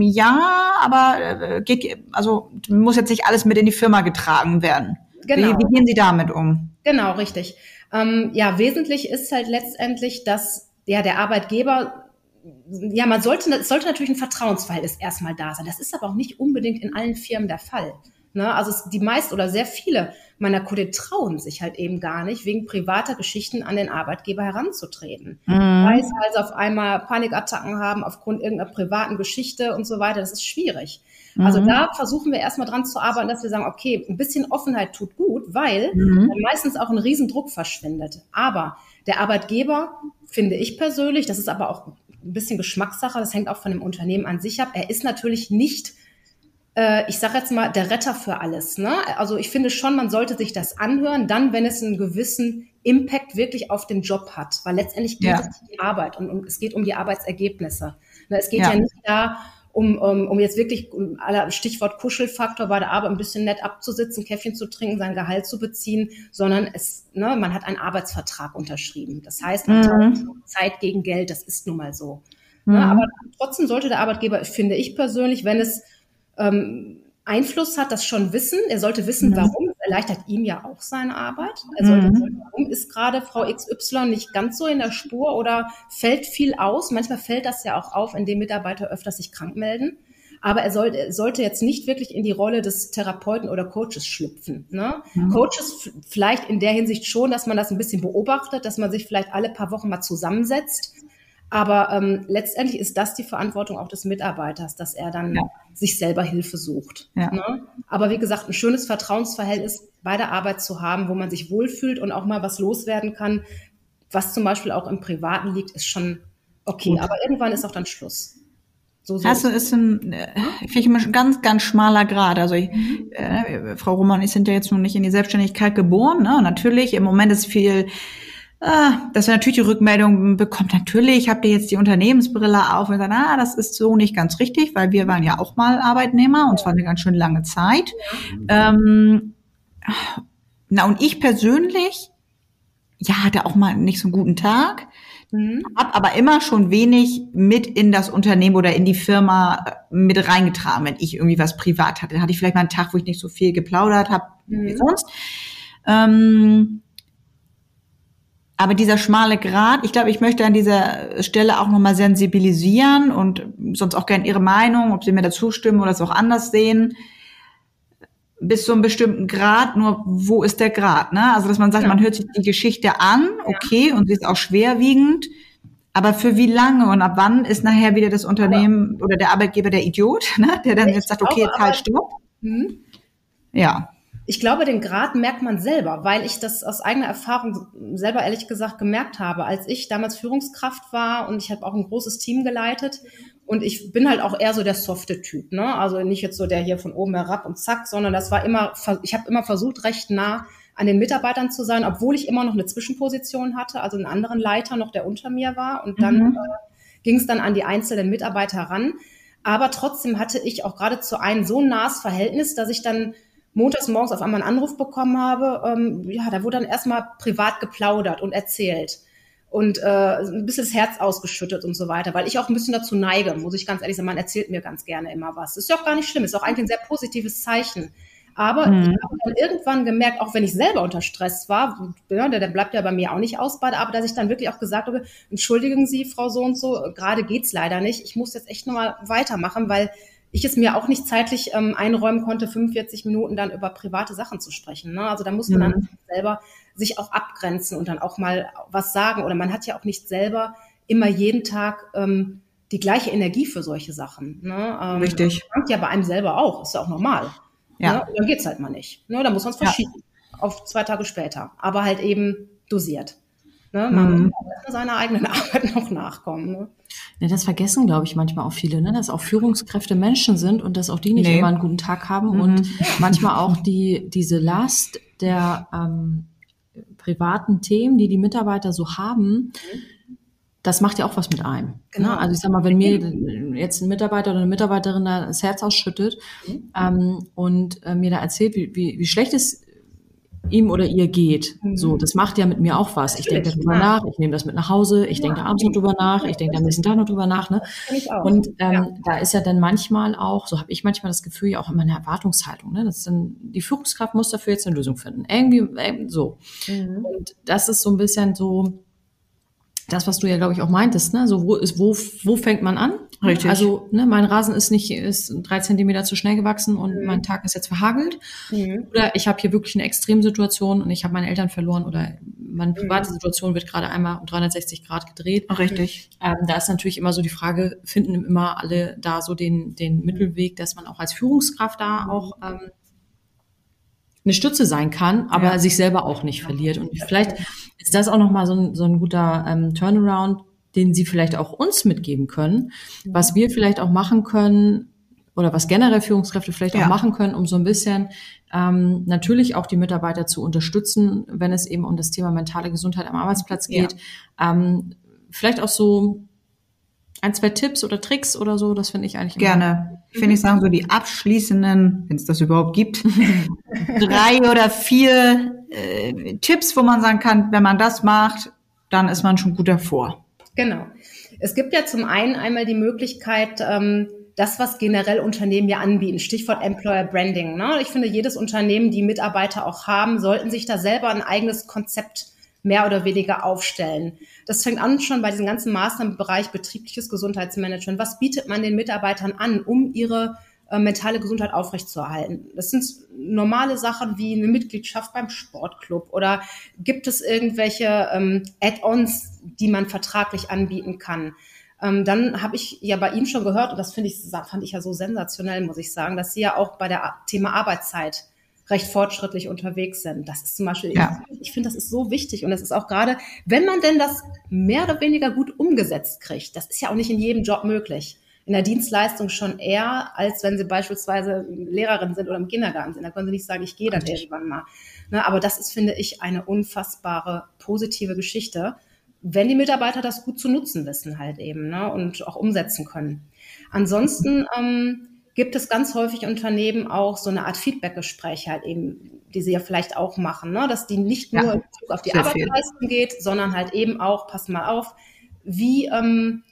ja, aber äh, geht, also muss jetzt nicht alles mit in die Firma getragen werden. Genau. Wie, wie gehen Sie damit um? Genau, richtig. Ähm, ja, wesentlich ist halt letztendlich, dass ja der Arbeitgeber ja, man sollte, es sollte natürlich ein Vertrauensverhältnis erstmal da sein. Das ist aber auch nicht unbedingt in allen Firmen der Fall. Ne? Also es, die meist oder sehr viele meiner Kollegen trauen sich halt eben gar nicht, wegen privater Geschichten an den Arbeitgeber heranzutreten. Mhm. Weil sie also auf einmal Panikattacken haben aufgrund irgendeiner privaten Geschichte und so weiter. Das ist schwierig. Mhm. Also da versuchen wir erstmal dran zu arbeiten, dass wir sagen, okay, ein bisschen Offenheit tut gut, weil mhm. meistens auch ein Riesendruck verschwindet. Aber der Arbeitgeber, finde ich persönlich, das ist aber auch ein bisschen Geschmackssache, das hängt auch von dem Unternehmen an sich ab. Er ist natürlich nicht ich sage jetzt mal, der Retter für alles. Ne? Also ich finde schon, man sollte sich das anhören, dann, wenn es einen gewissen Impact wirklich auf den Job hat. Weil letztendlich geht ja. es um die Arbeit und, und, es geht um die Arbeitsergebnisse. Ne? Es geht ja, ja nicht da, um, um, um jetzt wirklich, um Stichwort Kuschelfaktor bei der Arbeit ein bisschen nett abzusitzen, Käffchen zu trinken, sein Gehalt zu beziehen, sondern es, ne, man hat einen Arbeitsvertrag unterschrieben. Das heißt, man mhm. Zeit gegen Geld, das ist nun mal so. Ne? Mhm. Ne, aber trotzdem sollte der Arbeitgeber, finde ich persönlich, wenn es ähm, Einfluss hat, das schon wissen. Er sollte wissen, mhm. warum. Es erleichtert ihm ja auch seine Arbeit. Er sollte mhm. wissen, warum ist gerade Frau XY nicht ganz so in der Spur oder fällt viel aus. Manchmal fällt das ja auch auf, indem Mitarbeiter öfters sich krank melden. Aber er, soll, er sollte jetzt nicht wirklich in die Rolle des Therapeuten oder Coaches schlüpfen. Ne? Mhm. Coaches vielleicht in der Hinsicht schon, dass man das ein bisschen beobachtet, dass man sich vielleicht alle paar Wochen mal zusammensetzt aber ähm, letztendlich ist das die Verantwortung auch des Mitarbeiters, dass er dann ja. sich selber Hilfe sucht. Ja. Ne? Aber wie gesagt, ein schönes Vertrauensverhältnis bei der Arbeit zu haben, wo man sich wohlfühlt und auch mal was loswerden kann, was zum Beispiel auch im Privaten liegt, ist schon okay. Gut. Aber irgendwann ist auch dann Schluss. So, so. Also ist ein, äh, finde ich immer ein ganz, ganz schmaler Grad. Also ich, äh, Frau Roman, ich sind ja jetzt noch nicht in die Selbstständigkeit geboren. Ne? Natürlich, im Moment ist viel ah, dass er natürlich die Rückmeldung bekommt, natürlich habt ihr jetzt die Unternehmensbrille auf und sagt, ah, das ist so nicht ganz richtig, weil wir waren ja auch mal Arbeitnehmer und zwar eine ganz schön lange Zeit. Ähm, na, und ich persönlich, ja, hatte auch mal nicht so einen guten Tag, mhm. habe aber immer schon wenig mit in das Unternehmen oder in die Firma äh, mit reingetragen, wenn ich irgendwie was privat hatte. Dann hatte ich vielleicht mal einen Tag, wo ich nicht so viel geplaudert habe mhm. wie sonst. Ähm, aber dieser schmale Grat, ich glaube, ich möchte an dieser Stelle auch nochmal sensibilisieren und sonst auch gerne Ihre Meinung, ob Sie mir dazu stimmen oder es auch anders sehen. Bis zu einem bestimmten Grad, nur wo ist der Grad? Ne? Also, dass man sagt, ja. man hört sich die Geschichte an, okay, ja. und sie ist auch schwerwiegend, aber für wie lange und ab wann ist nachher wieder das Unternehmen aber oder der Arbeitgeber der Idiot, ne? der dann jetzt sagt, okay, jetzt halt stopp. Mhm. Ja. Ich glaube, den Grad merkt man selber, weil ich das aus eigener Erfahrung selber ehrlich gesagt gemerkt habe. Als ich damals Führungskraft war und ich habe auch ein großes Team geleitet und ich bin halt auch eher so der softe Typ, ne? Also nicht jetzt so der hier von oben herab und zack, sondern das war immer, ich habe immer versucht, recht nah an den Mitarbeitern zu sein, obwohl ich immer noch eine Zwischenposition hatte, also einen anderen Leiter noch, der unter mir war. Und dann mhm. äh, ging es dann an die einzelnen Mitarbeiter ran. Aber trotzdem hatte ich auch gerade zu einem so nahes Verhältnis, dass ich dann montags morgens auf einmal einen Anruf bekommen habe. Ähm, ja, da wurde dann erstmal privat geplaudert und erzählt und äh, ein bisschen das Herz ausgeschüttet und so weiter, weil ich auch ein bisschen dazu neige, muss ich ganz ehrlich sagen, man erzählt mir ganz gerne immer was. Das ist ja auch gar nicht schlimm, ist auch eigentlich ein sehr positives Zeichen. Aber mhm. ich habe dann irgendwann gemerkt, auch wenn ich selber unter Stress war, ja, der, der bleibt ja bei mir auch nicht aus, aber dass ich dann wirklich auch gesagt habe, entschuldigen Sie, Frau so und so, gerade geht's leider nicht. Ich muss jetzt echt nochmal weitermachen, weil ich es mir auch nicht zeitlich ähm, einräumen konnte, 45 Minuten dann über private Sachen zu sprechen. Ne? Also da muss man mhm. dann selber sich auch abgrenzen und dann auch mal was sagen. Oder man hat ja auch nicht selber immer jeden Tag ähm, die gleiche Energie für solche Sachen. Ne? Ähm, Richtig. Das ja bei einem selber auch, ist ja auch normal. Ja. Ne? Dann geht's halt mal nicht. Ne? Dann muss man es verschieben ja. auf zwei Tage später. Aber halt eben dosiert. Ne? Man mhm. muss seiner eigenen Arbeit noch nachkommen. Ne? Ja, das vergessen, glaube ich, manchmal auch viele, ne? dass auch Führungskräfte Menschen sind und dass auch die nicht nee. immer einen guten Tag haben mhm. und manchmal auch die, diese Last der ähm, privaten Themen, die die Mitarbeiter so haben, das macht ja auch was mit einem. Ne? Genau. Ne? Also ich sag mal, wenn mir jetzt ein Mitarbeiter oder eine Mitarbeiterin da das Herz ausschüttet mhm. ähm, und äh, mir da erzählt, wie, wie, wie schlecht es ihm oder ihr geht. Mhm. So, das macht ja mit mir auch was. Ich denke darüber ja. nach, ich nehme das mit nach Hause, ich ja. denke da abends noch drüber nach, ich denke am nächsten Tag noch drüber nach. Ne? Und ähm, ja. da ist ja dann manchmal auch, so habe ich manchmal das Gefühl, ja auch immer eine Erwartungshaltung. Ne? Das ist dann, die Führungskraft muss dafür jetzt eine Lösung finden. Irgendwie äh, so. Mhm. Und das ist so ein bisschen so, das, was du ja, glaube ich, auch meintest, ne? So, wo ist, wo, wo fängt man an? Richtig. Also, ne, mein Rasen ist nicht, ist drei Zentimeter zu schnell gewachsen und mhm. mein Tag ist jetzt verhagelt. Mhm. Oder ich habe hier wirklich eine Extremsituation und ich habe meine Eltern verloren oder meine mhm. private Situation wird gerade einmal um 360 Grad gedreht. Richtig. Ähm, da ist natürlich immer so die Frage, finden immer alle da so den, den Mittelweg, dass man auch als Führungskraft da mhm. auch ähm, eine Stütze sein kann, aber ja. sich selber auch nicht verliert. Und vielleicht ist das auch nochmal so ein, so ein guter ähm, Turnaround, den Sie vielleicht auch uns mitgeben können, was wir vielleicht auch machen können oder was generell Führungskräfte vielleicht ja. auch machen können, um so ein bisschen ähm, natürlich auch die Mitarbeiter zu unterstützen, wenn es eben um das Thema mentale Gesundheit am Arbeitsplatz geht. Ja. Ähm, vielleicht auch so ein, zwei Tipps oder Tricks oder so, das finde ich eigentlich gerne. Ich finde, ich sagen so die abschließenden, wenn es das überhaupt gibt, drei oder vier äh, Tipps, wo man sagen kann, wenn man das macht, dann ist man schon gut davor. Genau. Es gibt ja zum einen einmal die Möglichkeit, ähm, das, was generell Unternehmen ja anbieten, Stichwort Employer Branding. Ne? Ich finde, jedes Unternehmen, die Mitarbeiter auch haben, sollten sich da selber ein eigenes Konzept mehr oder weniger aufstellen. Das fängt an schon bei diesen ganzen Maßnahmen im Bereich betriebliches Gesundheitsmanagement. Was bietet man den Mitarbeitern an, um ihre äh, mentale Gesundheit aufrechtzuerhalten? Das sind normale Sachen wie eine Mitgliedschaft beim Sportclub oder gibt es irgendwelche ähm, Add-ons, die man vertraglich anbieten kann? Ähm, dann habe ich ja bei Ihnen schon gehört, und das finde ich, fand ich ja so sensationell, muss ich sagen, dass Sie ja auch bei der Thema Arbeitszeit recht fortschrittlich unterwegs sind. Das ist zum Beispiel, ja. ich, ich finde, das ist so wichtig. Und das ist auch gerade, wenn man denn das mehr oder weniger gut umgesetzt kriegt, das ist ja auch nicht in jedem Job möglich. In der Dienstleistung schon eher, als wenn sie beispielsweise Lehrerin sind oder im Kindergarten sind. Da können sie nicht sagen, ich gehe dann irgendwann mal. Ne, aber das ist, finde ich, eine unfassbare positive Geschichte, wenn die Mitarbeiter das gut zu nutzen wissen halt eben ne, und auch umsetzen können. Ansonsten ähm, gibt es ganz häufig Unternehmen auch so eine Art Feedbackgespräche halt eben, die sie ja vielleicht auch machen, ne? dass die nicht nur ja, auf die Arbeitsleistung geht, sondern halt eben auch, pass mal auf, wie ähm,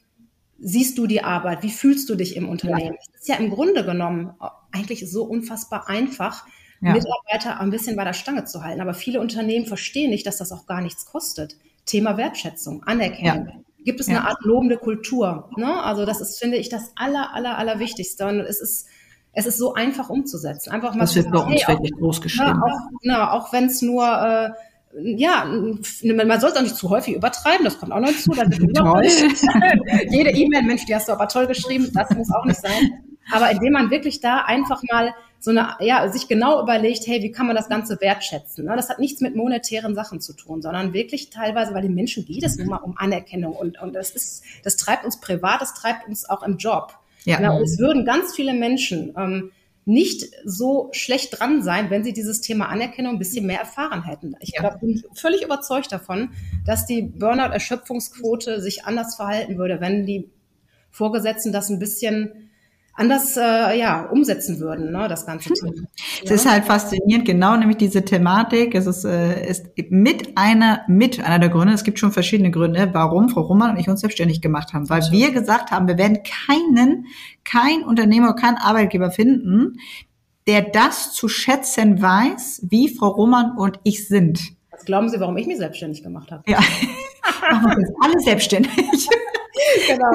siehst du die Arbeit, wie fühlst du dich im Unternehmen? Ja. Das ist ja im Grunde genommen eigentlich so unfassbar einfach, ja. Mitarbeiter ein bisschen bei der Stange zu halten. Aber viele Unternehmen verstehen nicht, dass das auch gar nichts kostet. Thema Wertschätzung, Anerkennung. Gibt es ja. eine Art lobende Kultur. Ne? Also das ist, finde ich, das aller, aller, aller Wichtigste. Und es ist, es ist so einfach umzusetzen. Einfach mal das wird bei uns wirklich groß geschrieben. Ja, auch, na, auch wenn es nur äh, ja, man soll es auch nicht zu häufig übertreiben, das kommt auch noch hinzu. Jede E-Mail, Mensch, die hast du aber toll geschrieben, das muss auch nicht sein. Aber indem man wirklich da einfach mal so eine, ja, sich genau überlegt, hey, wie kann man das Ganze wertschätzen? Ne? Das hat nichts mit monetären Sachen zu tun, sondern wirklich teilweise, weil den Menschen geht es nun mal um Anerkennung und, und das ist, das treibt uns privat, das treibt uns auch im Job. Ja. ja und es würden ganz viele Menschen ähm, nicht so schlecht dran sein, wenn sie dieses Thema Anerkennung ein bisschen mehr erfahren hätten. Ich ja. glaub, bin völlig überzeugt davon, dass die Burnout-Erschöpfungsquote sich anders verhalten würde, wenn die Vorgesetzten das ein bisschen anders äh, ja umsetzen würden, ne, das ganze Thema. Es ja. ist halt faszinierend, genau nämlich diese Thematik. Es ist, äh, ist mit einer mit einer der Gründe. Es gibt schon verschiedene Gründe, warum Frau Roman und ich uns selbstständig gemacht haben, weil wir gesagt haben, wir werden keinen, kein Unternehmer, kein Arbeitgeber finden, der das zu schätzen weiß, wie Frau Roman und ich sind. Was glauben Sie, warum ich mich selbstständig gemacht habe? Ja, machen wir uns alle selbstständig. Genau.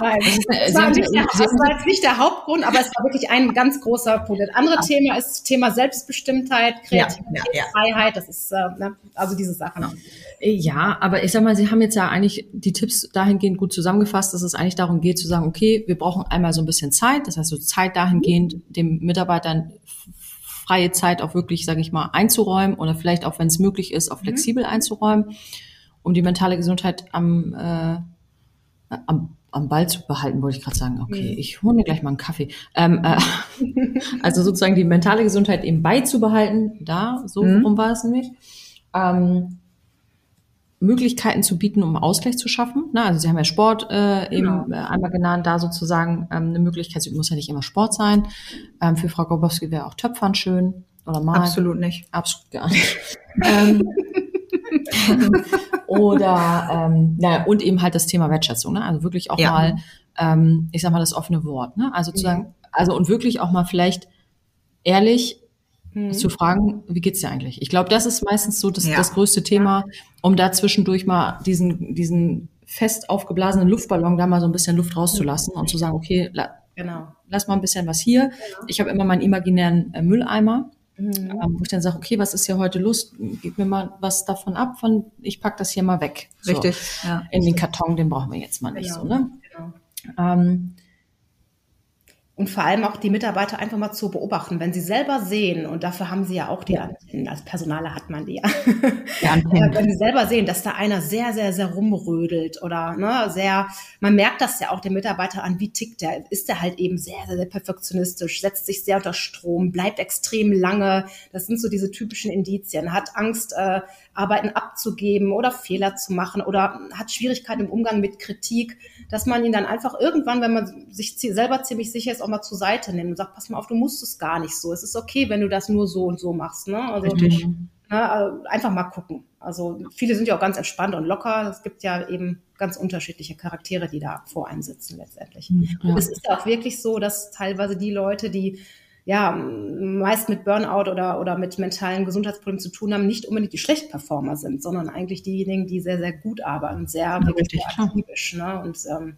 Nein, das, war nicht der, das war jetzt nicht der Hauptgrund, aber es war wirklich ein ganz großer Punkt. Das andere ja. Thema ist Thema Selbstbestimmtheit, Kreativität, ja, ja, Freiheit. Das ist äh, ne, also diese Sachen. Ja, aber ich sag mal, Sie haben jetzt ja eigentlich die Tipps dahingehend gut zusammengefasst, dass es eigentlich darum geht zu sagen, okay, wir brauchen einmal so ein bisschen Zeit, das heißt so Zeit dahingehend, dem Mitarbeitern freie Zeit auch wirklich, sage ich mal, einzuräumen oder vielleicht auch, wenn es möglich ist, auch mhm. flexibel mhm. einzuräumen, um die mentale Gesundheit am, äh, am am Ball zu behalten, wollte ich gerade sagen. Okay, mhm. ich hole mir gleich mal einen Kaffee. Ähm, äh, also sozusagen die mentale Gesundheit eben beizubehalten, da, so mhm. rum war es nämlich. Ähm, Möglichkeiten zu bieten, um Ausgleich zu schaffen. Na, also Sie haben ja Sport äh, eben genau. Äh, einmal genannt, da sozusagen ähm, eine Möglichkeit, es muss ja nicht immer Sport sein. Ähm, für Frau Grobowski wäre auch Töpfern schön oder mal. Absolut nicht. Absolut gar nicht. ähm, oder ähm, na, und eben halt das Thema Wertschätzung, ne? Also wirklich auch ja. mal, ähm, ich sag mal, das offene Wort, ne? Also zu sagen, also und wirklich auch mal vielleicht ehrlich mhm. zu fragen, wie geht's dir eigentlich? Ich glaube, das ist meistens so das, ja. das größte Thema, um da zwischendurch mal diesen, diesen fest aufgeblasenen Luftballon da mal so ein bisschen Luft rauszulassen und zu sagen, okay, la, genau. lass mal ein bisschen was hier. Genau. Ich habe immer meinen imaginären äh, Mülleimer Mhm. Ähm, wo ich dann sage, okay, was ist hier heute Lust? Gib mir mal was davon ab, von ich pack das hier mal weg. So. Richtig. Ja. In den Karton, den brauchen wir jetzt mal nicht genau. so. Ne? Genau. Ähm, und vor allem auch die Mitarbeiter einfach mal zu beobachten, wenn sie selber sehen, und dafür haben sie ja auch die Antennen, als Personaler hat man die ja, ja wenn sie selber sehen, dass da einer sehr, sehr, sehr rumrödelt oder ne, sehr, man merkt das ja auch dem Mitarbeiter an, wie tickt der, ist der halt eben sehr, sehr, sehr perfektionistisch, setzt sich sehr unter Strom, bleibt extrem lange, das sind so diese typischen Indizien, hat Angst, äh, Arbeiten abzugeben oder Fehler zu machen oder hat Schwierigkeiten im Umgang mit Kritik, dass man ihn dann einfach irgendwann, wenn man sich selber ziemlich sicher ist, auch mal zur Seite nimmt und sagt, pass mal auf, du musst es gar nicht so. Es ist okay, wenn du das nur so und so machst. Ne? Also, Richtig. Ne, also einfach mal gucken. Also viele sind ja auch ganz entspannt und locker. Es gibt ja eben ganz unterschiedliche Charaktere, die da vor einem sitzen letztendlich. Ja. Und es ist ja auch wirklich so, dass teilweise die Leute, die ja, meist mit Burnout oder, oder mit mentalen Gesundheitsproblemen zu tun haben, nicht unbedingt die Schlechtperformer sind, sondern eigentlich diejenigen, die sehr, sehr gut arbeiten, sehr, ja, wirklich sehr aktivisch. Ne? Und ähm,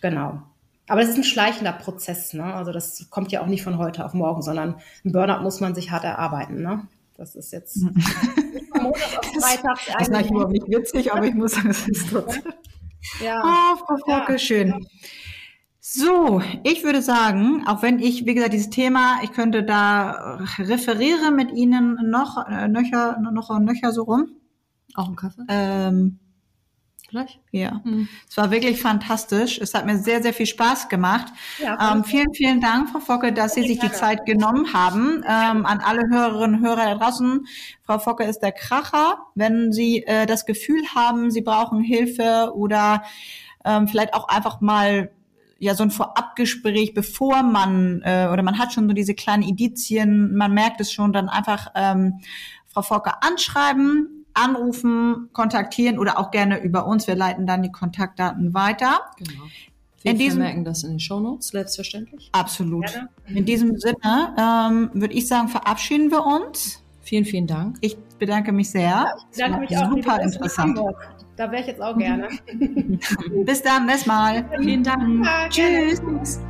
genau. Aber das ist ein schleichender Prozess. Ne? Also das kommt ja auch nicht von heute auf morgen, sondern ein Burnout muss man sich hart erarbeiten. Ne? Das ist jetzt Montag auf Freitag. Das ist überhaupt nicht witzig, aber ich muss sagen, es ist trotzdem. Ja. Oh, Frau Focke, ja. schön. So, ich würde sagen, auch wenn ich, wie gesagt, dieses Thema, ich könnte da referiere mit Ihnen noch, äh, nöcher, noch, nöcher so rum. Auch ein Kaffee? Ähm, Gleich? Ja. Mhm. Es war wirklich fantastisch. Es hat mir sehr, sehr viel Spaß gemacht. Ja, ähm, vielen, vielen Dank, Frau Focke, dass Sie sich die Zeit genommen haben. Ähm, an alle Hörerinnen und Hörer da draußen. Frau Focke ist der Kracher. Wenn Sie äh, das Gefühl haben, Sie brauchen Hilfe oder ähm, vielleicht auch einfach mal ja so ein Vorabgespräch, bevor man äh, oder man hat schon so diese kleinen Indizien, man merkt es schon, dann einfach ähm, Frau Fokker anschreiben, anrufen, kontaktieren oder auch gerne über uns. Wir leiten dann die Kontaktdaten weiter. Genau. Wir in diesem, merken das in den Shownotes, selbstverständlich. Absolut. Gerne. In diesem Sinne ähm, würde ich sagen, verabschieden wir uns. Vielen, vielen Dank. Ich bedanke mich sehr. Ja, ich bedanke mich auch. Super interessant. Da wäre ich jetzt auch gerne. Bis dann, bis mal. Vielen Dank. Ja, Tschüss.